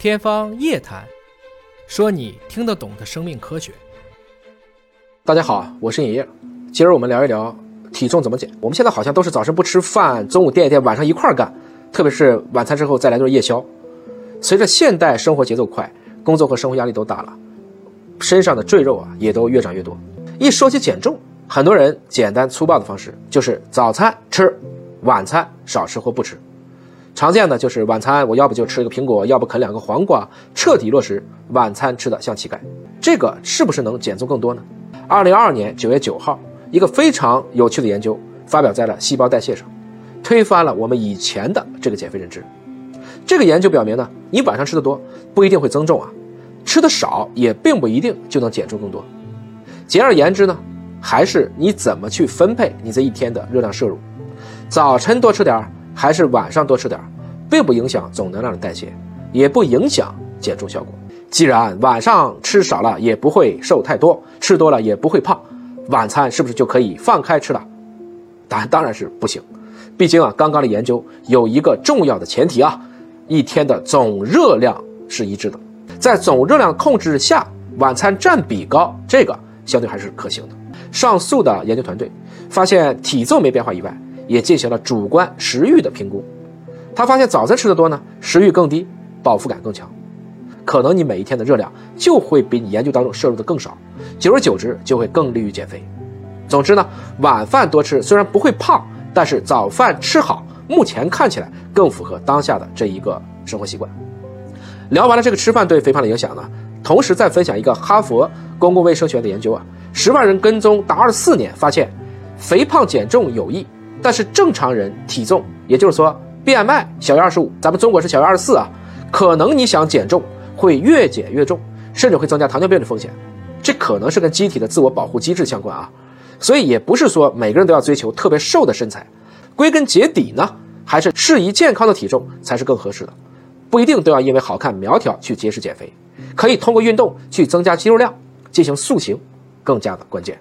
天方夜谭，说你听得懂的生命科学。大家好，我是尹烨，今儿我们聊一聊体重怎么减。我们现在好像都是早晨不吃饭，中午垫一垫，晚上一块儿干，特别是晚餐之后再来顿夜宵。随着现代生活节奏快，工作和生活压力都大了，身上的赘肉啊也都越长越多。一说起减重，很多人简单粗暴的方式就是早餐吃，晚餐少吃或不吃。常见的就是晚餐我要不就吃一个苹果，要不啃两个黄瓜，彻底落实晚餐吃的像乞丐。这个是不是能减重更多呢？二零二二年九月九号，一个非常有趣的研究发表在了《细胞代谢》上，推翻了我们以前的这个减肥认知。这个研究表明呢，你晚上吃的多不一定会增重啊，吃的少也并不一定就能减重更多。简而言之呢，还是你怎么去分配你这一天的热量摄入，早晨多吃点儿还是晚上多吃点，并不影响总能量的代谢，也不影响减重效果。既然晚上吃少了也不会瘦太多，吃多了也不会胖，晚餐是不是就可以放开吃了？答案当然是不行。毕竟啊，刚刚的研究有一个重要的前提啊，一天的总热量是一致的，在总热量控制下，晚餐占比高，这个。相对还是可行的。上述的研究团队发现，体重没变化以外，也进行了主观食欲的评估。他发现早餐吃的多呢，食欲更低，饱腹感更强。可能你每一天的热量就会比你研究当中摄入的更少，久而久之就会更利于减肥。总之呢，晚饭多吃虽然不会胖，但是早饭吃好，目前看起来更符合当下的这一个生活习惯。聊完了这个吃饭对肥胖的影响呢？同时再分享一个哈佛公共卫生学院的研究啊，十万人跟踪达二十四年，发现肥胖减重有益，但是正常人体重，也就是说 BMI 小于二十五，咱们中国是小于二十四啊，可能你想减重会越减越重，甚至会增加糖尿病的风险，这可能是跟机体的自我保护机制相关啊，所以也不是说每个人都要追求特别瘦的身材，归根结底呢，还是适宜健康的体重才是更合适的，不一定都要因为好看苗条去节食减肥。可以通过运动去增加肌肉量，进行塑形，更加的关键。